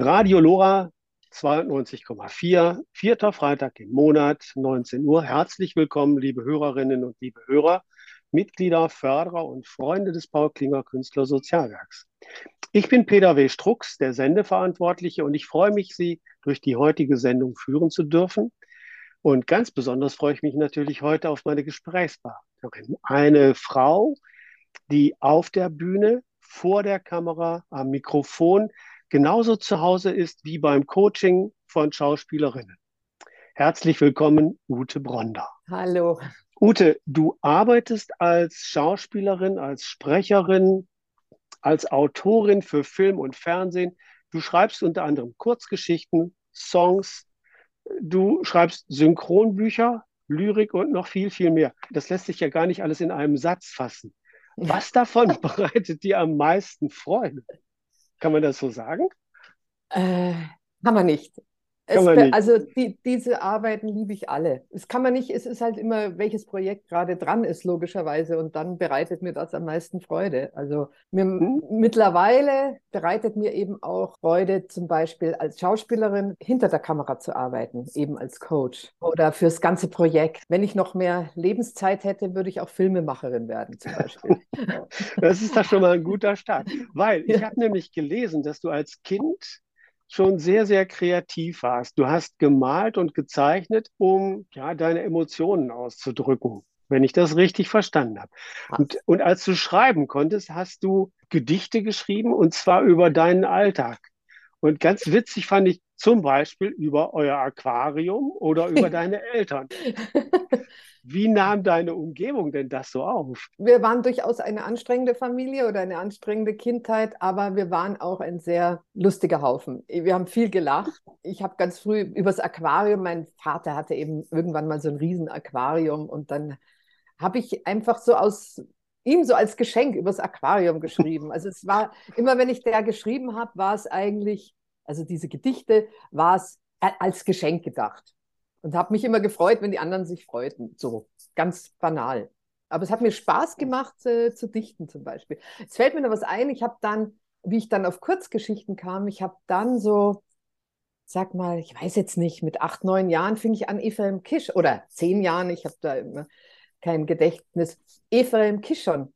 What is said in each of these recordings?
Radio Lora 92,4, vierter Freitag im Monat, 19 Uhr. Herzlich willkommen, liebe Hörerinnen und liebe Hörer, Mitglieder, Förderer und Freunde des Paul Klinger Künstler Sozialwerks. Ich bin Peter W. Strux, der Sendeverantwortliche, und ich freue mich, Sie durch die heutige Sendung führen zu dürfen. Und ganz besonders freue ich mich natürlich heute auf meine Gesprächspartnerin. Eine Frau, die auf der Bühne, vor der Kamera, am Mikrofon genauso zu Hause ist wie beim Coaching von Schauspielerinnen. Herzlich willkommen, Ute Bronder. Hallo. Ute, du arbeitest als Schauspielerin, als Sprecherin, als Autorin für Film und Fernsehen. Du schreibst unter anderem Kurzgeschichten, Songs, du schreibst Synchronbücher, Lyrik und noch viel, viel mehr. Das lässt sich ja gar nicht alles in einem Satz fassen. Was davon bereitet dir am meisten Freude? Kann man das so sagen? Äh, kann man nicht. Nicht. Also die, diese Arbeiten liebe ich alle. Es kann man nicht, es ist halt immer, welches Projekt gerade dran ist, logischerweise. Und dann bereitet mir das am meisten Freude. Also mir, Hm? mittlerweile bereitet mir eben auch Freude, zum Beispiel als Schauspielerin hinter der Kamera zu arbeiten, eben als Coach oder fürs ganze Projekt. Wenn ich noch mehr Lebenszeit hätte, würde ich auch Filmemacherin werden, zum Beispiel. Das ist doch schon mal ein guter Start. Weil ich Ja. habe nämlich gelesen, dass du als Kind schon sehr, sehr kreativ warst. Du hast gemalt und gezeichnet, um ja, deine Emotionen auszudrücken, wenn ich das richtig verstanden habe. Und, und als du schreiben konntest, hast du Gedichte geschrieben und zwar über deinen Alltag. Und ganz witzig fand ich zum Beispiel über euer Aquarium oder über deine Eltern. Wie nahm deine Umgebung denn das so auf? Wir waren durchaus eine anstrengende Familie oder eine anstrengende Kindheit, aber wir waren auch ein sehr lustiger Haufen. Wir haben viel gelacht. Ich habe ganz früh übers Aquarium, mein Vater hatte eben irgendwann mal so ein riesen Aquarium und dann habe ich einfach so aus ihm so als Geschenk übers Aquarium geschrieben. Also es war immer, wenn ich der geschrieben habe, war es eigentlich, also diese Gedichte, war es als Geschenk gedacht. Und habe mich immer gefreut, wenn die anderen sich freuten. So ganz banal. Aber es hat mir Spaß gemacht äh, zu dichten zum Beispiel. Es fällt mir noch was ein. Ich habe dann, wie ich dann auf Kurzgeschichten kam, ich habe dann so, sag mal, ich weiß jetzt nicht, mit acht, neun Jahren fing ich an, Ephraim Kisch, oder zehn Jahren, ich habe da immer kein Gedächtnis, Ephraim Kishon,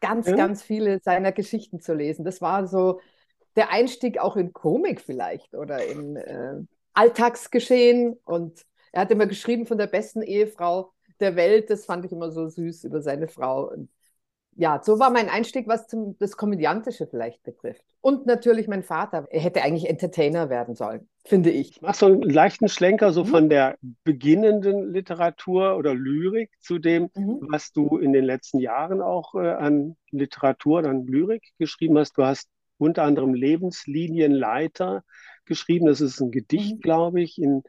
ganz, Ja. ganz viele seiner Geschichten zu lesen. Das war so der Einstieg auch in Komik vielleicht oder in äh, Alltagsgeschehen. Und er hat immer geschrieben von der besten Ehefrau der Welt. Das fand ich immer so süß über seine Frau. Und ja, so war mein Einstieg, was zum, das Komödiantische vielleicht betrifft. Und natürlich mein Vater. Er hätte eigentlich Entertainer werden sollen, finde ich. Mach so einen leichten Schlenker so Mhm. von der beginnenden Literatur oder Lyrik zu dem, Mhm. was du in den letzten Jahren auch äh, an Literatur, an Lyrik geschrieben hast. Du hast unter anderem Lebenslinienleiter geschrieben. Das ist ein Gedicht, Mhm. glaube ich, in,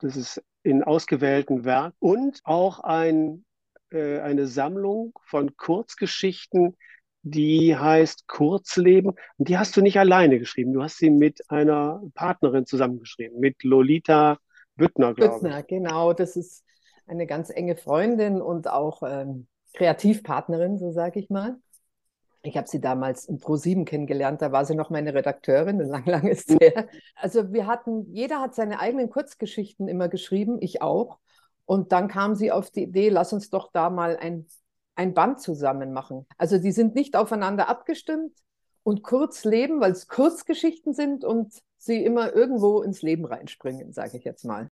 das ist in ausgewählten Werken und auch ein, äh, eine Sammlung von Kurzgeschichten, die heißt Kurzleben. Und die hast du nicht alleine geschrieben. Du hast sie mit einer Partnerin zusammengeschrieben, mit Lolita Büttner, glaube ich. Büttner, genau. Das ist eine ganz enge Freundin und auch ähm, Kreativpartnerin, so sage ich mal. Ich habe sie damals in Pro7 kennengelernt, da war sie noch meine Redakteurin, lang, lang ist es her. Also wir hatten, jeder hat seine eigenen Kurzgeschichten immer geschrieben, ich auch. Und dann kam sie auf die Idee, lass uns doch da mal ein, ein Band zusammen machen. Also die sind nicht aufeinander abgestimmt und kurz leben, weil es Kurzgeschichten sind und sie immer irgendwo ins Leben reinspringen, sage ich jetzt mal.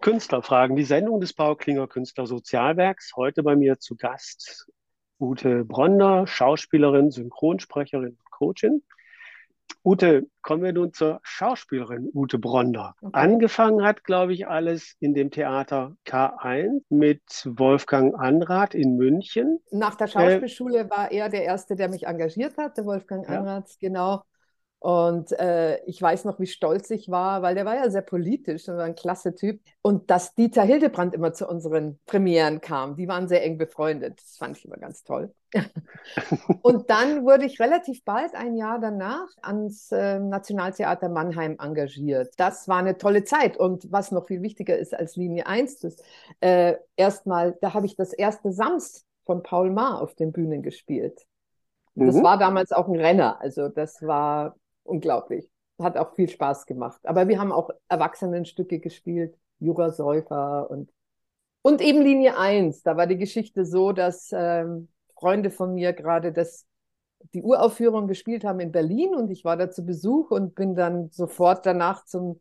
Künstlerfragen, die Sendung des Paul Klinger Künstler Sozialwerks. Heute bei mir zu Gast Ute Bronder, Schauspielerin, Synchronsprecherin und Coachin. Ute, kommen wir nun zur Schauspielerin Ute Bronder. Okay. Angefangen hat, glaube ich, alles in dem Theater K1 mit Wolfgang Anrath in München. Nach der Schauspielschule war er der Erste, der mich engagiert hat, der Wolfgang Ja. Anratz, genau. Und äh, ich weiß noch, wie stolz ich war, weil der war ja sehr politisch und war ein klasse Typ. Und dass Dieter Hildebrand immer zu unseren Premieren kam, die waren sehr eng befreundet. Das fand ich immer ganz toll. und dann wurde ich relativ bald, ein Jahr danach, ans äh, Nationaltheater Mannheim engagiert. Das war eine tolle Zeit. Und was noch viel wichtiger ist als Linie 1, das, äh, erstmal, da habe ich das erste Sams von Paul Maar auf den Bühnen gespielt. Das mhm. war damals auch ein Renner. Also das war unglaublich. Hat auch viel Spaß gemacht. Aber wir haben auch Erwachsenenstücke gespielt, Jura-Säufer und, und eben Linie 1. Da war die Geschichte so, dass ähm, Freunde von mir gerade das, die Uraufführung gespielt haben in Berlin und ich war da zu Besuch und bin dann sofort danach zum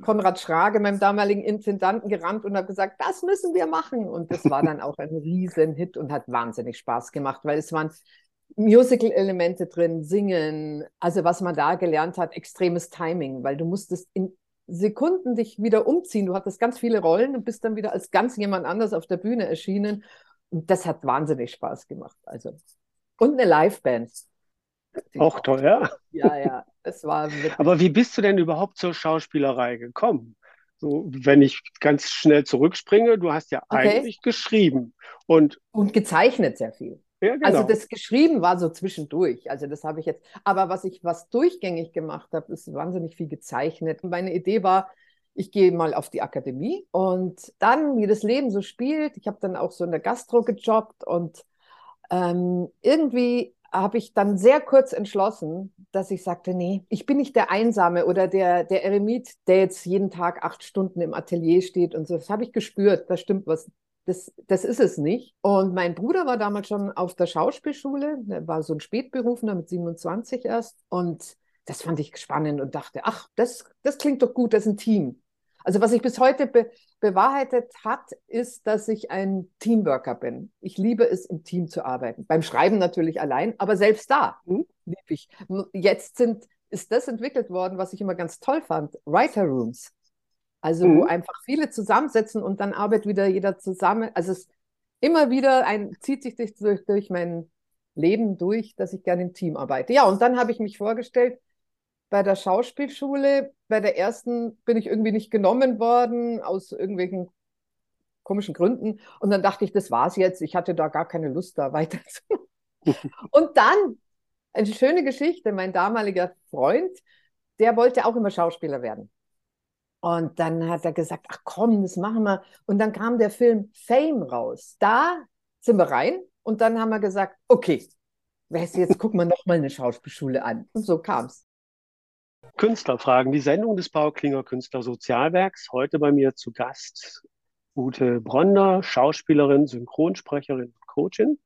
Konrad Schrage, meinem damaligen Intendanten, gerannt und habe gesagt, das müssen wir machen. Und das war dann auch ein Riesenhit und hat wahnsinnig Spaß gemacht, weil es waren Musical-Elemente drin, Singen, also was man da gelernt hat, extremes Timing, weil du musstest in Sekunden dich wieder umziehen. Du hattest ganz viele Rollen und bist dann wieder als ganz jemand anders auf der Bühne erschienen. Und das hat wahnsinnig Spaß gemacht. Also. Und eine Liveband. Auch toll, ja. Ja, ja, es war. Aber wie bist du denn überhaupt zur Schauspielerei gekommen? So, wenn ich ganz schnell zurückspringe, du hast ja okay. eigentlich geschrieben und. Und gezeichnet sehr viel. Ja, genau. Also das geschrieben war so zwischendurch. Also das habe ich jetzt. Aber was ich was durchgängig gemacht habe, ist wahnsinnig viel gezeichnet. Meine Idee war, ich gehe mal auf die Akademie und dann, wie das Leben so spielt, ich habe dann auch so in der Gastro gejobbt und ähm, irgendwie habe ich dann sehr kurz entschlossen, dass ich sagte, nee, ich bin nicht der Einsame oder der, der Eremit, der jetzt jeden Tag acht Stunden im Atelier steht und so. Das habe ich gespürt, da stimmt was das, das ist es nicht. Und mein Bruder war damals schon auf der Schauspielschule. Der war so ein Spätberufener mit 27 erst. Und das fand ich spannend und dachte, ach, das, das klingt doch gut, das ist ein Team. Also was sich bis heute be bewahrheitet hat, ist, dass ich ein Teamworker bin. Ich liebe es, im Team zu arbeiten. Beim Schreiben natürlich allein, aber selbst da hm, liebe ich. Jetzt sind, ist das entwickelt worden, was ich immer ganz toll fand, Writer Rooms. Also mhm. wo einfach viele zusammensetzen und dann arbeitet wieder jeder zusammen. Also es immer wieder ein, zieht sich durch, durch, mein Leben durch, dass ich gerne im Team arbeite. Ja, und dann habe ich mich vorgestellt, bei der Schauspielschule, bei der ersten bin ich irgendwie nicht genommen worden, aus irgendwelchen komischen Gründen. Und dann dachte ich, das war's jetzt. Ich hatte da gar keine Lust, da weiter zu. und dann, eine schöne Geschichte, mein damaliger Freund, der wollte auch immer Schauspieler werden. Und dann hat er gesagt, ach komm, das machen wir. Und dann kam der Film Fame raus. Da sind wir rein und dann haben wir gesagt, okay, jetzt gucken wir nochmal eine Schauspielschule an. Und so kam es. Künstlerfragen, die Sendung des Bauklinger Künstlersozialwerks. Heute bei mir zu Gast Ute Bronder, Schauspielerin, Synchronsprecherin und Coachin.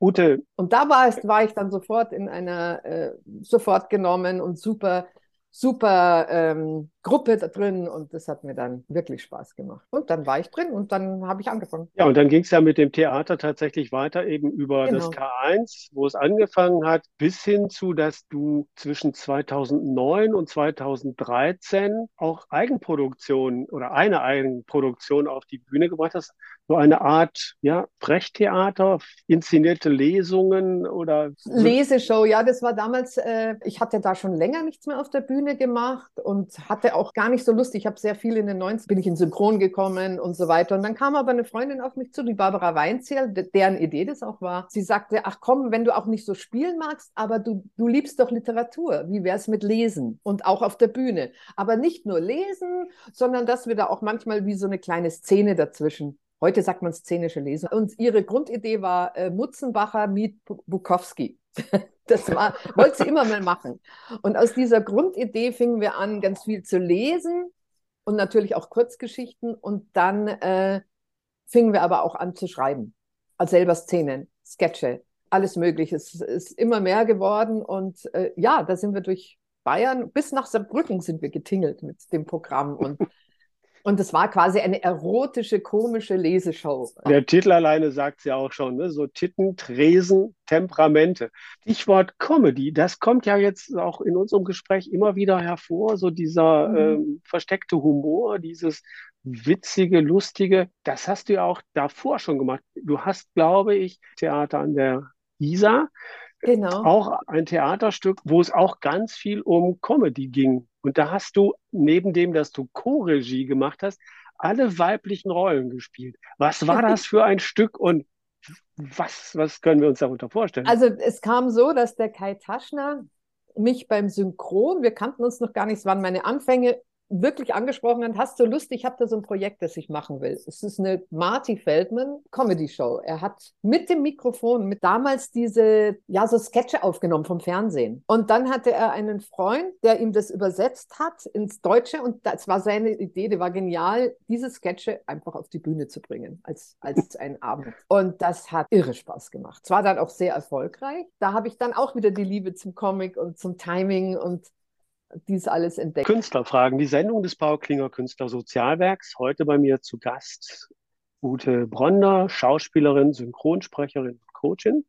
Ute. Und da war, es, war ich dann sofort in einer, äh, sofort genommen und super super ähm, Gruppe da drin und das hat mir dann wirklich Spaß gemacht. Und dann war ich drin und dann habe ich angefangen. Ja, und dann ging es ja mit dem Theater tatsächlich weiter, eben über genau. das K1, wo es angefangen hat, bis hin zu, dass du zwischen 2009 und 2013 auch Eigenproduktion oder eine Eigenproduktion auf die Bühne gebracht hast so eine Art ja, Sprechtheater, inszenierte Lesungen oder. Leseshow, ja, das war damals, äh, ich hatte da schon länger nichts mehr auf der Bühne gemacht und hatte auch gar nicht so Lust. Ich habe sehr viel in den 90 bin ich in Synchron gekommen und so weiter. Und dann kam aber eine Freundin auf mich zu, die Barbara Weinzierl, deren Idee das auch war. Sie sagte, ach komm, wenn du auch nicht so spielen magst, aber du, du liebst doch Literatur. Wie wäre es mit Lesen und auch auf der Bühne? Aber nicht nur lesen, sondern dass wir da auch manchmal wie so eine kleine Szene dazwischen Heute sagt man szenische Lesung. Und ihre Grundidee war äh, Mutzenbacher mit Bukowski. Das war, wollte sie immer mal machen. Und aus dieser Grundidee fingen wir an, ganz viel zu lesen und natürlich auch Kurzgeschichten. Und dann äh, fingen wir aber auch an zu schreiben. Als selber Szenen, Sketche, alles Mögliche. Es ist immer mehr geworden. Und äh, ja, da sind wir durch Bayern bis nach Saarbrücken sind wir getingelt mit dem Programm. Und und es war quasi eine erotische, komische Leseshow. Der Titel alleine sagt es ja auch schon, ne? so Titten, Tresen, Temperamente. Stichwort Comedy, das kommt ja jetzt auch in unserem Gespräch immer wieder hervor, so dieser mhm. ähm, versteckte Humor, dieses witzige, lustige. Das hast du ja auch davor schon gemacht. Du hast, glaube ich, Theater an der Isar genau. auch ein Theaterstück, wo es auch ganz viel um Comedy ging. Und da hast du, neben dem, dass du Co-Regie gemacht hast, alle weiblichen Rollen gespielt. Was war das für ein Stück und was, was können wir uns darunter vorstellen? Also es kam so, dass der Kai Taschner mich beim Synchron, wir kannten uns noch gar nicht, es waren meine Anfänge, wirklich angesprochen hat, hast du Lust, ich habe da so ein Projekt, das ich machen will. Es ist eine Marty Feldman Comedy Show. Er hat mit dem Mikrofon, mit damals diese, ja, so Sketche aufgenommen vom Fernsehen. Und dann hatte er einen Freund, der ihm das übersetzt hat ins Deutsche und das war seine Idee, die war genial, diese Sketche einfach auf die Bühne zu bringen, als, als ein Abend. Und das hat irre Spaß gemacht. Es war dann auch sehr erfolgreich. Da habe ich dann auch wieder die Liebe zum Comic und zum Timing und dies alles entdeckt. Künstlerfragen, die Sendung des Paul Klinger Künstler Sozialwerks. Heute bei mir zu Gast Ute Bronder, Schauspielerin, Synchronsprecherin und Coachin.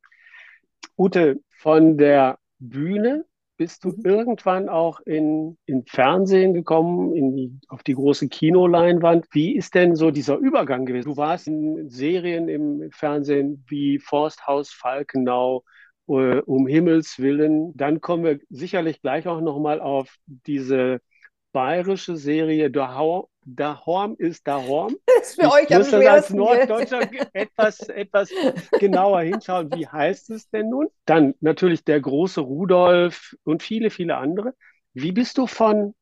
Ute, von der Bühne bist du mhm. irgendwann auch in, in Fernsehen gekommen, in die, auf die große Kinoleinwand. Wie ist denn so dieser Übergang gewesen? Du warst in Serien im Fernsehen wie Forsthaus Falkenau, äh, um Himmels Willen. Dann kommen wir sicherlich gleich auch nochmal auf diese bayerische Serie Da Horm ist Da Horm. Das ist für ich euch muss das als Norddeutscher etwas, etwas genauer hinschauen. Wie heißt es denn nun? Dann natürlich der große Rudolf und viele, viele andere. Wie bist du von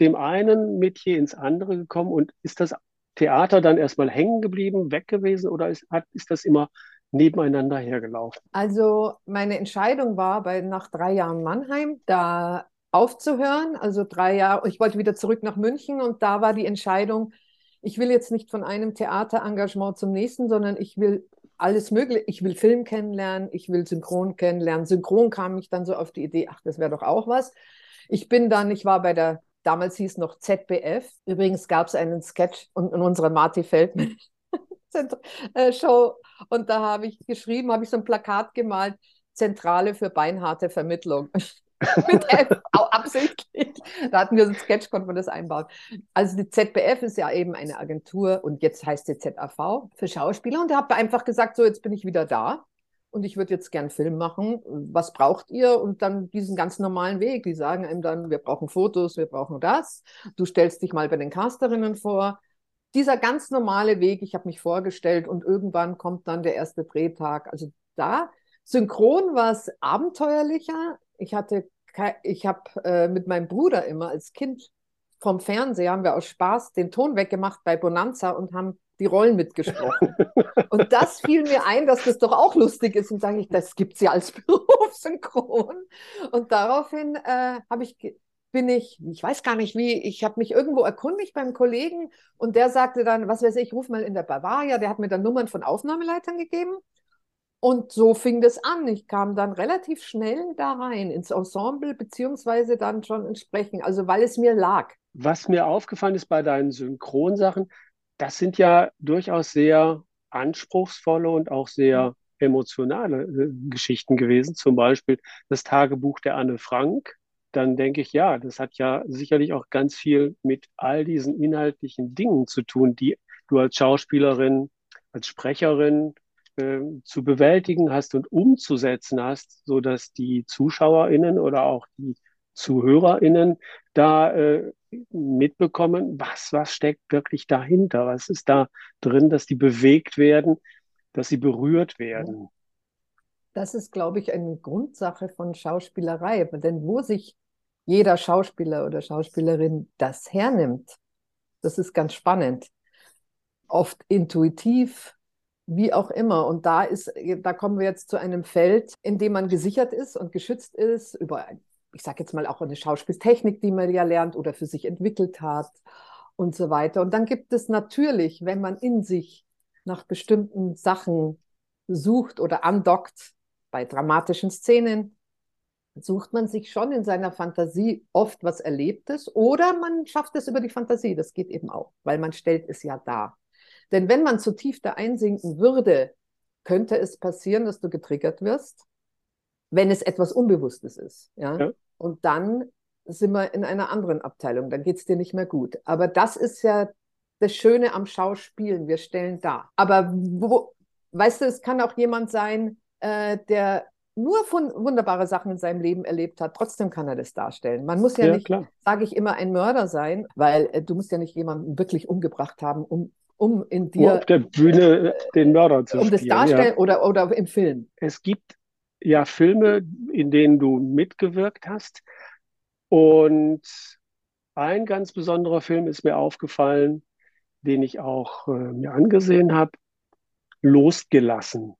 dem einen Metier ins andere gekommen und ist das Theater dann erstmal hängen geblieben, weg gewesen oder ist, hat, ist das immer nebeneinander hergelaufen? Also meine Entscheidung war bei nach drei Jahren Mannheim, da aufzuhören. Also drei Jahre, ich wollte wieder zurück nach München und da war die Entscheidung, ich will jetzt nicht von einem Theaterengagement zum nächsten, sondern ich will alles Mögliche. Ich will Film kennenlernen, ich will Synchron kennenlernen. Synchron kam mich dann so auf die Idee, ach, das wäre doch auch was. Ich bin dann, ich war bei der, damals hieß noch ZBF. Übrigens gab es einen Sketch in, in unserer Marty Feldman Show und da habe ich geschrieben, habe ich so ein Plakat gemalt, Zentrale für beinharte Vermittlung. Mit F, absichtlich. Da hatten wir so ein Sketch, konnte man das einbauen. Also die ZBF ist ja eben eine Agentur und jetzt heißt sie ZAV für Schauspieler und da habe einfach gesagt, so jetzt bin ich wieder da und ich würde jetzt gern Film machen. Was braucht ihr? Und dann diesen ganz normalen Weg. Die sagen einem dann, wir brauchen Fotos, wir brauchen das. Du stellst dich mal bei den Casterinnen vor dieser ganz normale Weg, ich habe mich vorgestellt und irgendwann kommt dann der erste Drehtag. Also da, synchron war es abenteuerlicher. Ich hatte, ich habe äh, mit meinem Bruder immer als Kind vom Fernseher haben wir aus Spaß den Ton weggemacht bei Bonanza und haben die Rollen mitgesprochen. und das fiel mir ein, dass das doch auch lustig ist und sage ich, das gibt es ja als Beruf synchron. Und daraufhin äh, habe ich bin ich, ich weiß gar nicht wie, ich habe mich irgendwo erkundigt beim Kollegen und der sagte dann, was weiß ich, ruf mal in der Bavaria, der hat mir dann Nummern von Aufnahmeleitern gegeben. Und so fing das an. Ich kam dann relativ schnell da rein ins Ensemble, beziehungsweise dann schon entsprechend, also weil es mir lag. Was mir aufgefallen ist bei deinen Synchronsachen, das sind ja durchaus sehr anspruchsvolle und auch sehr emotionale äh, Geschichten gewesen. Zum Beispiel das Tagebuch der Anne Frank dann denke ich, ja, das hat ja sicherlich auch ganz viel mit all diesen inhaltlichen Dingen zu tun, die du als Schauspielerin, als Sprecherin äh, zu bewältigen hast und umzusetzen hast, so dass die ZuschauerInnen oder auch die ZuhörerInnen da äh, mitbekommen, was, was steckt wirklich dahinter? Was ist da drin, dass die bewegt werden, dass sie berührt werden? Das ist, glaube ich, eine Grundsache von Schauspielerei. Denn wo sich jeder Schauspieler oder Schauspielerin das hernimmt, das ist ganz spannend. Oft intuitiv, wie auch immer. Und da ist, da kommen wir jetzt zu einem Feld, in dem man gesichert ist und geschützt ist über, ich sage jetzt mal auch eine Schauspieltechnik, die man ja lernt oder für sich entwickelt hat und so weiter. Und dann gibt es natürlich, wenn man in sich nach bestimmten Sachen sucht oder andockt, bei dramatischen Szenen, sucht man sich schon in seiner Fantasie oft was Erlebtes oder man schafft es über die Fantasie. Das geht eben auch, weil man stellt es ja dar. Denn wenn man zu tief da einsinken würde, könnte es passieren, dass du getriggert wirst, wenn es etwas Unbewusstes ist. Ja? ja. Und dann sind wir in einer anderen Abteilung, dann geht es dir nicht mehr gut. Aber das ist ja das Schöne am Schauspielen, wir stellen dar. Aber wo, weißt du, es kann auch jemand sein, äh, der nur von wunderbare Sachen in seinem Leben erlebt hat, trotzdem kann er das darstellen. Man muss ja, Ja, nicht, sage ich immer, ein Mörder sein, weil äh, du musst ja nicht jemanden wirklich umgebracht haben, um, um in Nur dir, auf der Bühne den Mörder zu um das spielen. Ja. darstellen oder, oder im Film. Es gibt ja Filme, in denen du mitgewirkt hast. Und ein ganz besonderer Film ist mir aufgefallen, den ich auch äh, mir angesehen habe, Losgelassen.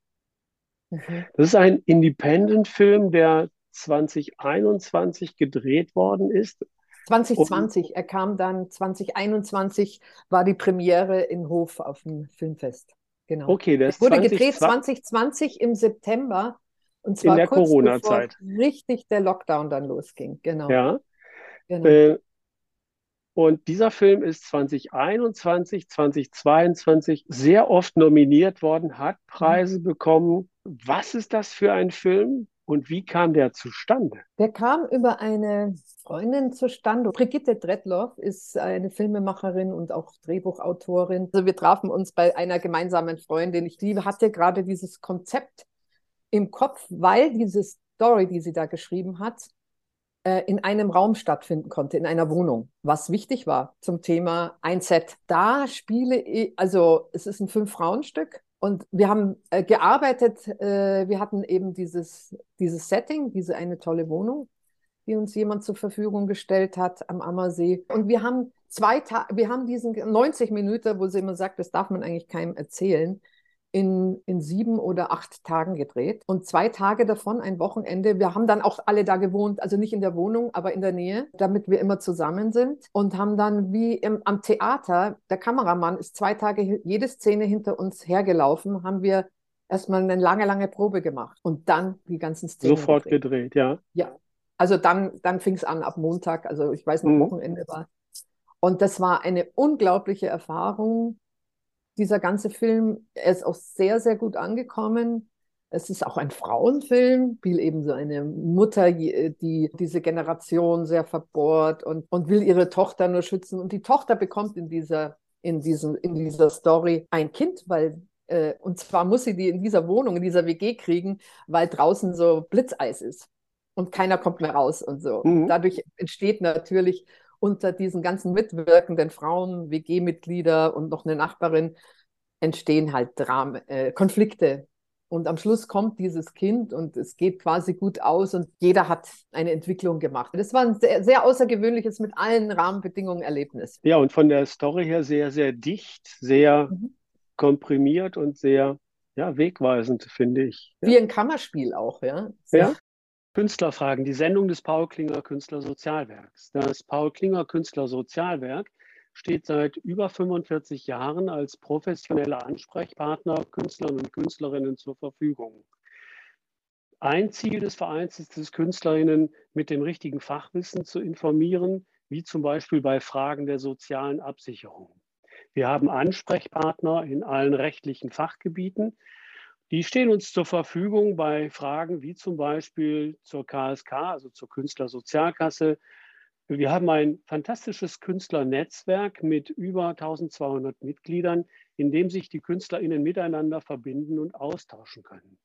Mhm. Das ist ein Independent-Film, der 2021 gedreht worden ist. 2020, er kam dann 2021, war die Premiere in Hof auf dem Filmfest. Genau. Okay, der ist wurde gedreht 2020 2020 im September und in zwar der kurz Corona-Zeit. bevor richtig der Lockdown dann losging. Genau. Ja. genau. Äh, und dieser Film ist 2021, 2022 sehr oft nominiert worden, hat Preise bekommen. Was ist das für ein Film und wie kam der zustande? Der kam über eine Freundin zustande. Brigitte Dretloff ist eine Filmemacherin und auch Drehbuchautorin. Also wir trafen uns bei einer gemeinsamen Freundin. Ich liebe, hatte gerade dieses Konzept im Kopf, weil diese Story, die sie da geschrieben hat, in einem Raum stattfinden konnte, in einer Wohnung, was wichtig war zum Thema ein Set. Da spiele ich, also es ist ein Fünf-Frauen-Stück und wir haben äh, gearbeitet, äh, wir hatten eben dieses, dieses Setting, diese eine tolle Wohnung, die uns jemand zur Verfügung gestellt hat am Ammersee. Und wir haben zwei Tage, wir haben diesen 90 Minuten, wo sie immer sagt, das darf man eigentlich keinem erzählen, in, in sieben oder acht Tagen gedreht. Und zwei Tage davon, ein Wochenende. Wir haben dann auch alle da gewohnt, also nicht in der Wohnung, aber in der Nähe, damit wir immer zusammen sind. Und haben dann wie im, am Theater, der Kameramann ist zwei Tage jede Szene hinter uns hergelaufen, haben wir erstmal eine lange, lange Probe gemacht. Und dann die ganzen Szenen Sofort gedreht. gedreht, ja. Ja, also dann, dann fing es an ab Montag, also ich weiß noch, Mhm. Wochenende war. Und das war eine unglaubliche Erfahrung. Dieser ganze Film, er ist auch sehr, sehr gut angekommen. Es ist auch ein Frauenfilm, will eben so eine Mutter, die diese Generation sehr verbohrt und, und will ihre Tochter nur schützen. Und die Tochter bekommt in dieser, in diesem, in dieser Story ein Kind, weil, äh, und zwar muss sie die in dieser Wohnung, in dieser WG kriegen, weil draußen so Blitzeis ist und keiner kommt mehr raus und so. Mhm. Dadurch entsteht natürlich unter diesen ganzen mitwirkenden Frauen, WG-Mitglieder und noch eine Nachbarin, entstehen halt Dram äh, Konflikte. Und am Schluss kommt dieses Kind und es geht quasi gut aus und jeder hat eine Entwicklung gemacht. Das war ein sehr, sehr außergewöhnliches mit allen Rahmenbedingungen Erlebnis. Ja, und von der Story her sehr, sehr dicht, sehr Mhm. komprimiert und sehr, ja, wegweisend, finde ich. Wie ein Kammerspiel auch, ja. Ja. Künstlerfragen, die Sendung des Paul Klinger Künstlersozialwerks. Das Paul Klinger Künstlersozialwerk steht seit über 45 Jahren als professioneller Ansprechpartner Künstlern und Künstlerinnen zur Verfügung. Ein Ziel des Vereins ist es, Künstlerinnen mit dem richtigen Fachwissen zu informieren, wie zum Beispiel bei Fragen der sozialen Absicherung. Wir haben Ansprechpartner in allen rechtlichen Fachgebieten, die stehen uns zur Verfügung bei Fragen wie zum Beispiel zur KSK, also zur Künstlersozialkasse. Wir haben ein fantastisches Künstlernetzwerk mit über 1200 Mitgliedern, in dem sich die KünstlerInnen miteinander verbinden und austauschen können.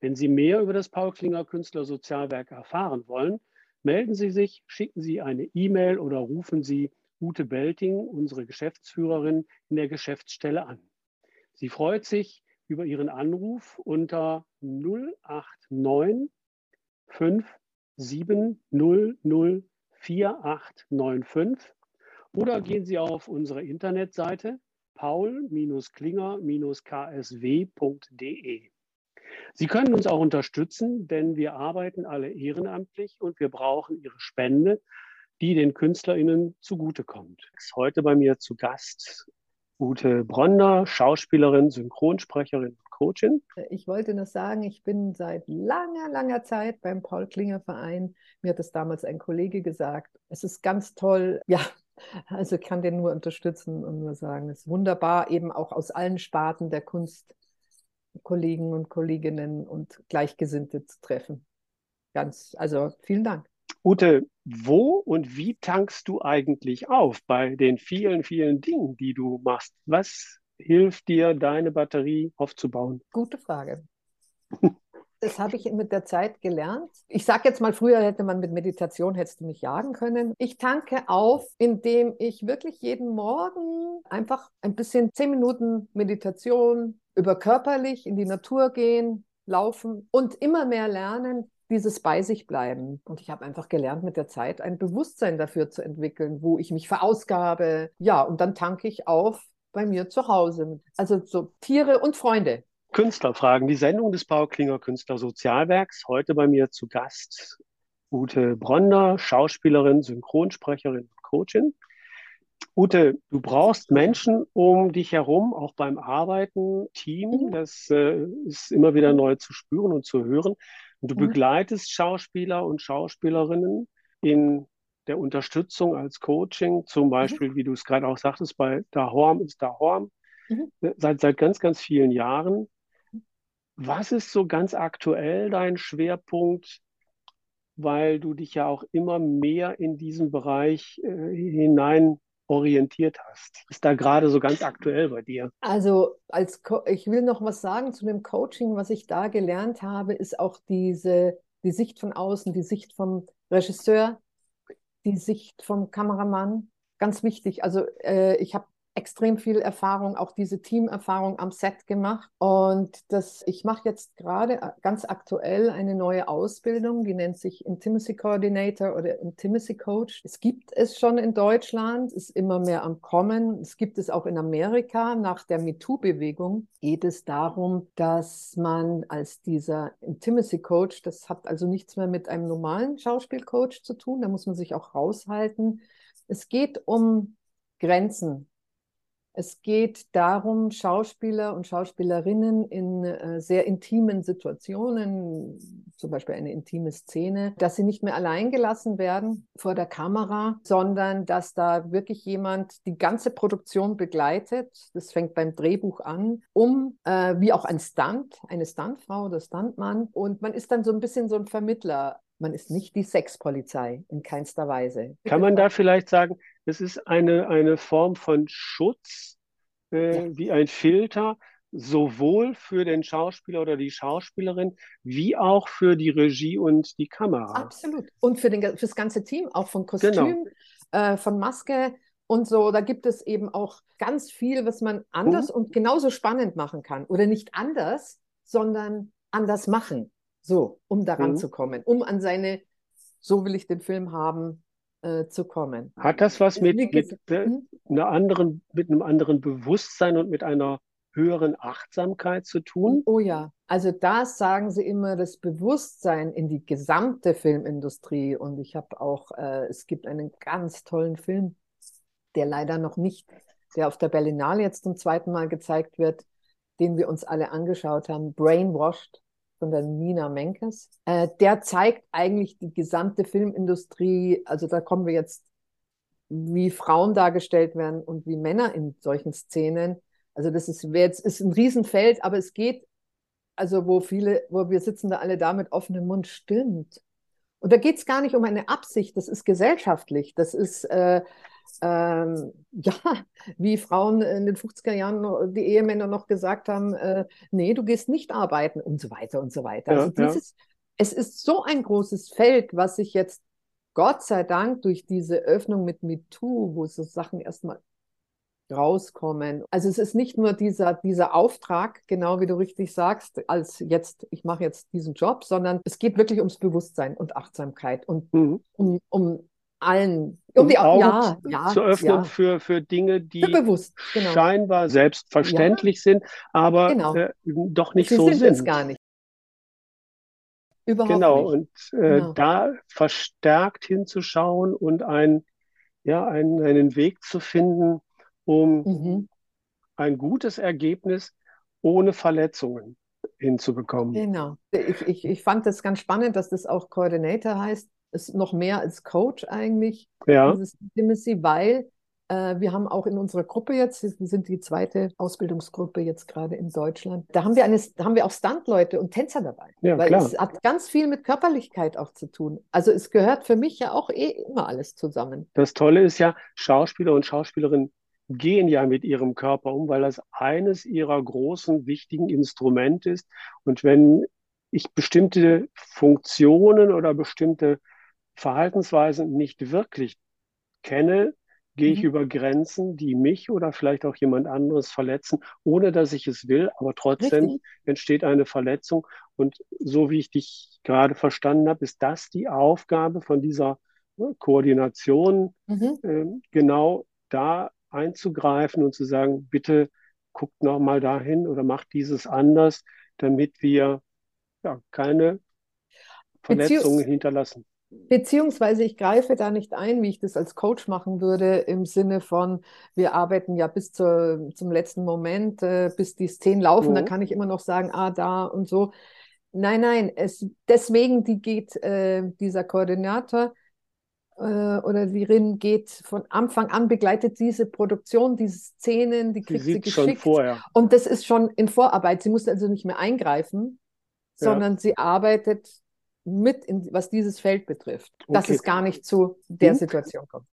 Wenn Sie mehr über das Paul Klinger Künstlersozialwerk erfahren wollen, melden Sie sich, schicken Sie eine E-Mail oder rufen Sie Ute Belting, unsere Geschäftsführerin, in der Geschäftsstelle an. Sie freut sich, über Ihren Anruf unter 089 5700 4895 oder gehen Sie auf unsere Internetseite paul-klinger-ksw.de. Sie können uns auch unterstützen, denn wir arbeiten alle ehrenamtlich und wir brauchen Ihre Spende, die den KünstlerInnen zugutekommt. Heute bei mir zu Gast Ute Bronder, Schauspielerin, Synchronsprecherin Coachin. Ich wollte nur sagen, ich bin seit langer, langer Zeit beim Paul Klinger Verein. Mir hat das damals ein Kollege gesagt. Es ist ganz toll. Ja, also ich kann den nur unterstützen und nur sagen, es ist wunderbar, eben auch aus allen Sparten der Kunst Kollegen und Kolleginnen und Gleichgesinnte zu treffen. Ganz, also vielen Dank. Ute, wo und wie tankst du eigentlich auf bei den vielen, vielen Dingen, die du machst? Was hilft dir, deine Batterie aufzubauen? Gute Frage. Das habe ich mit der Zeit gelernt. Ich sage jetzt mal, früher hätte man mit Meditation, hättest du mich jagen können. Ich tanke auf, indem ich wirklich jeden Morgen einfach ein bisschen zehn Minuten Meditation über körperlich in die Natur gehen, laufen und immer mehr lernen, dieses bei sich bleiben. Und ich habe einfach gelernt, mit der Zeit ein Bewusstsein dafür zu entwickeln, wo ich mich verausgabe. Ja, und dann tanke ich auf bei mir zu Hause. Also so Tiere und Freunde. Künstlerfragen, die Sendung des Paul Klinger Künstler Sozialwerks. Heute bei mir zu Gast Ute Bronder, Schauspielerin, Synchronsprecherin und Coachin. Ute, du brauchst Menschen um dich herum, auch beim Arbeiten, Team. Mhm. Das äh, ist immer wieder neu zu spüren und zu hören. Und du mhm. begleitest Schauspieler und Schauspielerinnen in der Unterstützung als Coaching, zum mhm. Beispiel, mhm. wie du es gerade auch sagtest, bei Dahorm ist Dahorm, mhm. seit, seit ganz, ganz vielen Jahren. Was ist so ganz aktuell dein Schwerpunkt, weil du dich ja auch immer mehr in diesen Bereich äh, hinein orientiert hast? Ist da gerade so ganz aktuell bei dir? Also als Co ich will noch was sagen zu dem Coaching, was ich da gelernt habe, ist auch diese die Sicht von außen, die Sicht vom Regisseur, die Sicht vom Kameramann. Ganz wichtig. Also äh, ich habe extrem viel Erfahrung, auch diese Teamerfahrung am Set gemacht. Und das, ich mache jetzt gerade äh, ganz aktuell eine neue Ausbildung, die nennt sich Intimacy Coordinator oder Intimacy Coach. Es gibt es schon in Deutschland, ist immer mehr am Kommen. Es gibt es auch in Amerika. Nach der MeToo-Bewegung geht es darum, dass man als dieser Intimacy Coach, das hat also nichts mehr mit einem normalen Schauspielcoach zu tun, da muss man sich auch raushalten. Es geht um Grenzen, es geht darum, Schauspieler und Schauspielerinnen in äh, sehr intimen Situationen, zum Beispiel eine intime Szene, dass sie nicht mehr allein gelassen werden vor der Kamera, sondern dass da wirklich jemand die ganze Produktion begleitet. Das fängt beim Drehbuch an, um äh, wie auch ein Stunt, eine Stuntfrau oder Stuntmann. Und man ist dann so ein bisschen so ein Vermittler man ist nicht die Sexpolizei in keinster Weise. Kann man da vielleicht sagen, es ist eine, eine Form von Schutz, äh, ja. wie ein Filter, sowohl für den Schauspieler oder die Schauspielerin, wie auch für die Regie und die Kamera. Absolut. Und für, den, für das ganze Team, auch von Kostüm, genau. äh, von Maske und so. Da gibt es eben auch ganz viel, was man anders mhm. und genauso spannend machen kann. Oder nicht anders, sondern anders machen. So, um daran mhm. zu kommen, um an seine, so will ich den Film haben, äh, zu kommen. Hat das was mit, mit, hm? einer anderen, mit einem anderen Bewusstsein und mit einer höheren Achtsamkeit zu tun? Oh ja, also das sagen sie immer, das Bewusstsein in die gesamte Filmindustrie. Und ich habe auch, äh, es gibt einen ganz tollen Film, der leider noch nicht, der auf der Berlinale jetzt zum zweiten Mal gezeigt wird, den wir uns alle angeschaut haben, Brainwashed von der Nina Menkes. Äh, der zeigt eigentlich die gesamte Filmindustrie, also da kommen wir jetzt, wie Frauen dargestellt werden und wie Männer in solchen Szenen. Also das ist jetzt ist ein Riesenfeld, aber es geht, also wo viele, wo wir sitzen da alle da mit offenem Mund, stimmt. Und da geht es gar nicht um eine Absicht, das ist gesellschaftlich, das ist äh, ähm, ja, wie Frauen in den 50er Jahren die Ehemänner noch gesagt haben, äh, nee, du gehst nicht arbeiten und so weiter und so weiter. Ja, also dieses, ja. es ist so ein großes Feld, was sich jetzt Gott sei Dank durch diese Öffnung mit MeToo, wo so Sachen erstmal rauskommen. Also es ist nicht nur dieser, dieser Auftrag, genau wie du richtig sagst, als jetzt, ich mache jetzt diesen Job, sondern es geht wirklich ums Bewusstsein und Achtsamkeit und mhm. um, um allen um die Augen ja, ja, zu öffnen ja. für, für Dinge, die bewusst, genau. scheinbar selbstverständlich sind, aber genau. äh, doch nicht Sie so sind. sind. Es gar nicht. Überhaupt genau, nicht. und äh, genau. da verstärkt hinzuschauen und ein, ja, einen, einen Weg zu finden, um mhm. ein gutes Ergebnis ohne Verletzungen hinzubekommen. Genau. Ich, ich, ich fand das ganz spannend, dass das auch Coordinator heißt ist noch mehr als Coach eigentlich, ja. dieses Intimacy, weil äh, wir haben auch in unserer Gruppe jetzt, wir sind die zweite Ausbildungsgruppe jetzt gerade in Deutschland, da haben wir, eine, da haben wir auch Standleute und Tänzer dabei. Ja, weil klar. es hat ganz viel mit Körperlichkeit auch zu tun. Also es gehört für mich ja auch eh immer alles zusammen. Das Tolle ist ja, Schauspieler und Schauspielerinnen gehen ja mit ihrem Körper um, weil das eines ihrer großen, wichtigen Instrumente ist. Und wenn ich bestimmte Funktionen oder bestimmte Verhaltensweisen nicht wirklich kenne, gehe ich Mhm. über Grenzen, die mich oder vielleicht auch jemand anderes verletzen, ohne dass ich es will, aber trotzdem Richtig. entsteht eine Verletzung. Und so wie ich dich gerade verstanden habe, ist das die Aufgabe von dieser ne, Koordination, Mhm. ähm, genau da einzugreifen und zu sagen, bitte guckt noch mal dahin oder macht dieses anders, damit wir ja keine Verletzungen Beziehungs hinterlassen. Beziehungsweise ich greife da nicht ein, wie ich das als Coach machen würde, im Sinne von, wir arbeiten ja bis zur, zum letzten Moment, äh, bis die Szenen laufen, dann Mhm. kann ich immer noch sagen, ah, da und so. Nein, nein, es, deswegen die geht äh, dieser Koordinator äh, oder die Rin geht von Anfang an, begleitet diese Produktion, diese Szenen, die Sie kriegt sie schon geschickt. vorher. Und das ist schon in Vorarbeit. Sie muss also nicht mehr eingreifen, Ja. sondern sie arbeitet mit, in, was dieses Feld betrifft, dass Okay. es gar nicht zu der? Situation kommt.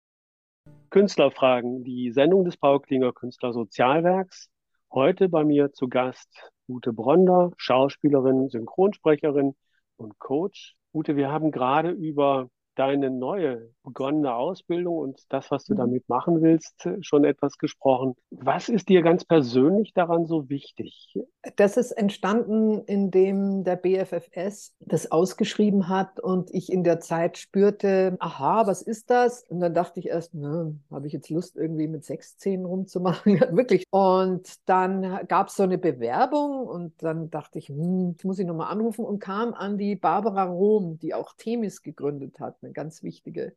Künstlerfragen, die Sendung des Paul Klinger Künstler Sozialwerks. Heute bei mir zu Gast Ute Bronder, Schauspielerin, Synchronsprecherin und Coach. Ute, wir haben gerade über deine neue begonnene Ausbildung und das, was du Mhm. damit machen willst, schon etwas gesprochen. Was ist dir ganz persönlich daran so wichtig? Das ist entstanden, indem der BFFS das ausgeschrieben hat und ich in der Zeit spürte, aha, was ist das? Und dann dachte ich erst, ne, habe ich jetzt Lust, irgendwie mit sechs Zähnen rumzumachen? Wirklich. Und dann gab es so eine Bewerbung und dann dachte ich, hm, muss ich nochmal anrufen und kam an die Barbara Rohm, die auch Themis gegründet hat, eine ganz wichtige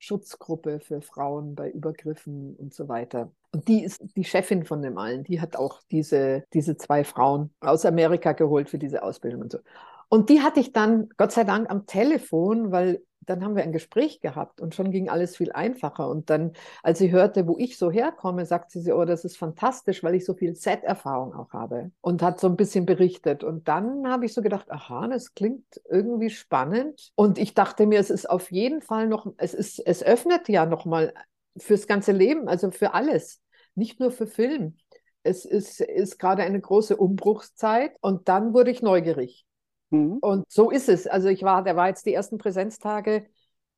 Schutzgruppe für Frauen bei Übergriffen und so weiter. Und die ist die Chefin von dem allen. Die hat auch diese, diese zwei Frauen aus Amerika geholt für diese Ausbildung und so. Und die hatte ich dann, Gott sei Dank, am Telefon, weil dann haben wir ein Gespräch gehabt und schon ging alles viel einfacher. Und dann, als sie hörte, wo ich so herkomme, sagt sie, oh, das ist fantastisch, weil ich so viel Set-Erfahrung auch habe und hat so ein bisschen berichtet. Und dann habe ich so gedacht, aha, das klingt irgendwie spannend. Und ich dachte mir, es ist auf jeden Fall noch, es ist, es öffnet ja nochmal fürs ganze Leben, also für alles, nicht nur für Film. Es ist, ist gerade eine große Umbruchszeit und dann wurde ich neugierig. Mhm. Und so ist es. Also ich war, der war jetzt die ersten Präsenztage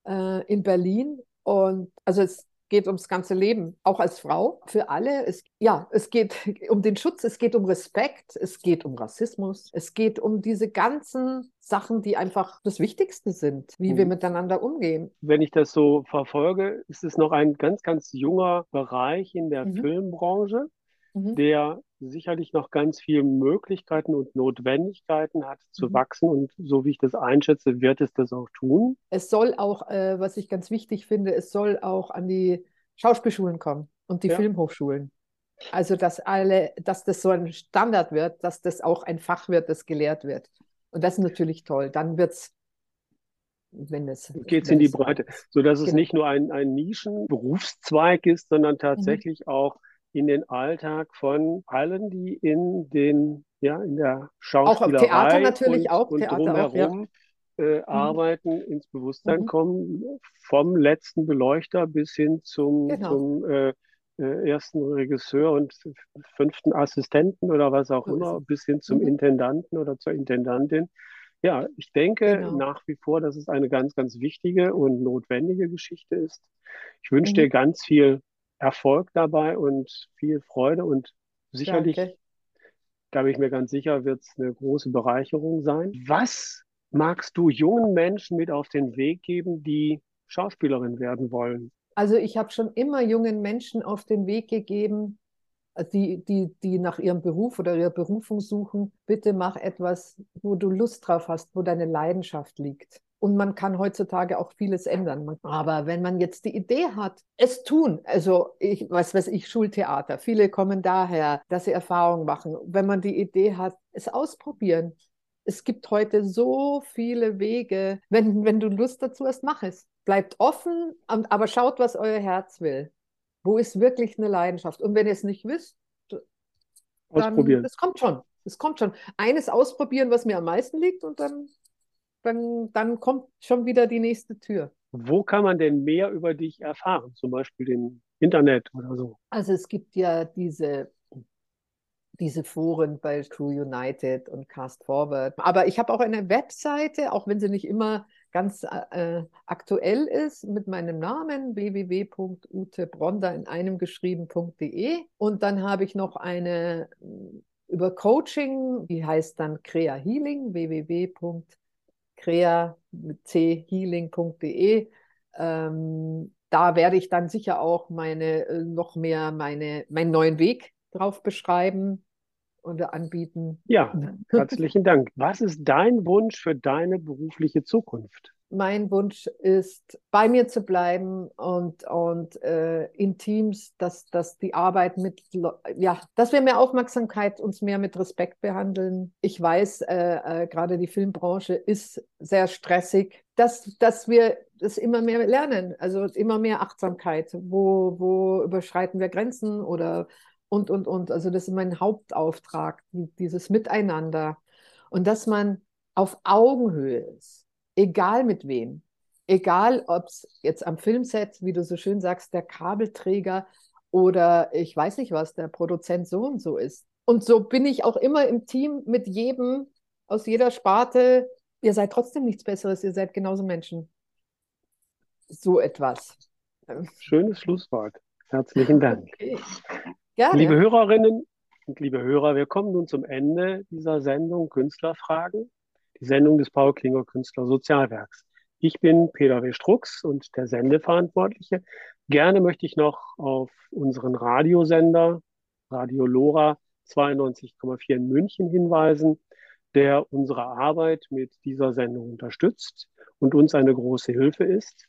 äh, in Berlin und also es geht ums ganze Leben, auch als Frau, für alle. Es, ja, es geht um den Schutz, es geht um Respekt, es geht um Rassismus, es geht um diese ganzen Sachen, die einfach das Wichtigste sind, wie wir Mhm. miteinander umgehen. Wenn ich das so verfolge, ist es noch ein ganz, ganz junger Bereich in der Mhm. Filmbranche. Mhm. der sicherlich noch ganz viele Möglichkeiten und Notwendigkeiten hat zu Mhm. wachsen. Und so wie ich das einschätze, wird es das auch tun. Es soll auch, äh, was ich ganz wichtig finde, es soll auch an die Schauspielschulen kommen und die Ja. Filmhochschulen. Also, dass alle, dass das so ein Standard wird, dass das auch ein Fach wird, das gelehrt wird. Und das ist natürlich toll. Dann wird es, wenn es, Geht es in die es Breite, sodass es Genau. nicht nur ein, ein Nischenberufszweig ist, sondern tatsächlich auch in den Alltag von allen, die in den, ja, in der Auch auf Theater Schauspielerei natürlich und, auch, und Theater auch, ja. drumherum äh, arbeiten, ins Bewusstsein Mhm. kommen, vom letzten Beleuchter bis hin zum, Genau. zum äh, äh, ersten Regisseur und fünften Assistenten oder was auch ist immer, bis hin zum Mhm. Intendanten oder zur Intendantin. Ja, ich denke Genau. nach wie vor, dass es eine ganz, ganz wichtige und notwendige Geschichte ist. Ich wünsche dir Mhm. ganz viel Erfolg dabei und viel Freude und sicherlich, Danke. da bin ich mir ganz sicher, wird es eine große Bereicherung sein. Was magst du jungen Menschen mit auf den Weg geben, die Schauspielerin werden wollen? Also ich habe schon immer jungen Menschen auf den Weg gegeben, die, die, die nach ihrem Beruf oder ihrer Berufung suchen. Bitte mach etwas, wo du Lust drauf hast, wo deine Leidenschaft liegt. Und man kann heutzutage auch vieles ändern. Aber wenn man jetzt die Idee hat, es tun, also ich, was weiß ich, Schultheater, viele kommen daher, dass sie Erfahrungen machen. Wenn man die Idee hat, es ausprobieren. Es gibt heute so viele Wege. Wenn, wenn du Lust dazu hast, mach es. Bleibt offen, aber schaut, was euer Herz will. Wo ist wirklich eine Leidenschaft? Und wenn ihr es nicht wisst, dann, Ausprobieren. das kommt schon. Das kommt schon. Eines ausprobieren, was mir am meisten liegt, und dann, dann, dann kommt schon wieder die nächste Tür. Wo kann man denn mehr über dich erfahren? Zum Beispiel im Internet oder so. Also es gibt ja diese diese Foren bei Crew United und Cast Forward. Aber ich habe auch eine Webseite, auch wenn sie nicht immer ganz äh, aktuell ist, mit meinem Namen www.utebronda in einem geschrieben.de. Und dann habe ich noch eine über Coaching, die heißt dann Crea Healing, www.crea-healing.de. Ähm, da werde ich dann sicher auch meine äh, noch mehr meine, meinen neuen Weg drauf beschreiben und anbieten. Ja, herzlichen Dank. Was ist dein Wunsch für deine berufliche Zukunft? Mein Wunsch ist, bei mir zu bleiben und, und äh, in Teams, dass, dass die Arbeit mit, ja, dass wir mehr Aufmerksamkeit, uns mehr mit Respekt behandeln. Ich weiß, äh, äh, gerade die Filmbranche ist sehr stressig, dass, dass wir das immer mehr lernen, also immer mehr Achtsamkeit. Wo, wo überschreiten wir Grenzen oder und, und, und. Also das ist mein Hauptauftrag, dieses Miteinander. Und dass man auf Augenhöhe ist egal mit wem. Egal, ob es jetzt am Filmset, wie du so schön sagst, der Kabelträger oder ich weiß nicht was, der Produzent so und so ist. Und so bin ich auch immer im Team mit jedem aus jeder Sparte. Ihr seid trotzdem nichts Besseres, ihr seid genauso Menschen. So etwas. Schönes Schlusswort. Herzlichen Dank. Okay. Liebe Hörerinnen und liebe Hörer, wir kommen nun zum Ende dieser Sendung Künstlerfragen die Sendung des Paul Klinger Künstler Sozialwerks. Ich bin Peter W. Strux und der Sendeverantwortliche. Gerne möchte ich noch auf unseren Radiosender Radio Lora 92,4 in München hinweisen, der unsere Arbeit mit dieser Sendung unterstützt und uns eine große Hilfe ist.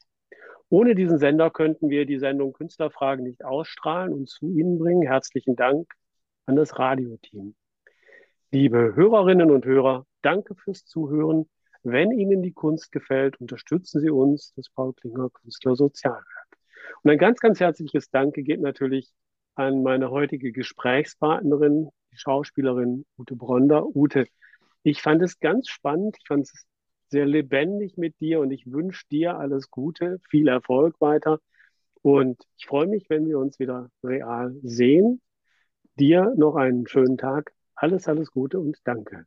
Ohne diesen Sender könnten wir die Sendung Künstlerfragen nicht ausstrahlen und zu Ihnen bringen. Herzlichen Dank an das Radioteam. Liebe Hörerinnen und Hörer, danke fürs Zuhören. Wenn Ihnen die Kunst gefällt, unterstützen Sie uns, das Paul Klinger Künstler Sozialwerk. Und ein ganz, ganz herzliches Danke geht natürlich an meine heutige Gesprächspartnerin, die Schauspielerin Ute Bronder. Ute, ich fand es ganz spannend, ich fand es sehr lebendig mit dir und ich wünsche dir alles Gute, viel Erfolg weiter. Und ich freue mich, wenn wir uns wieder real sehen. Dir noch einen schönen Tag. Alles, alles Gute und danke.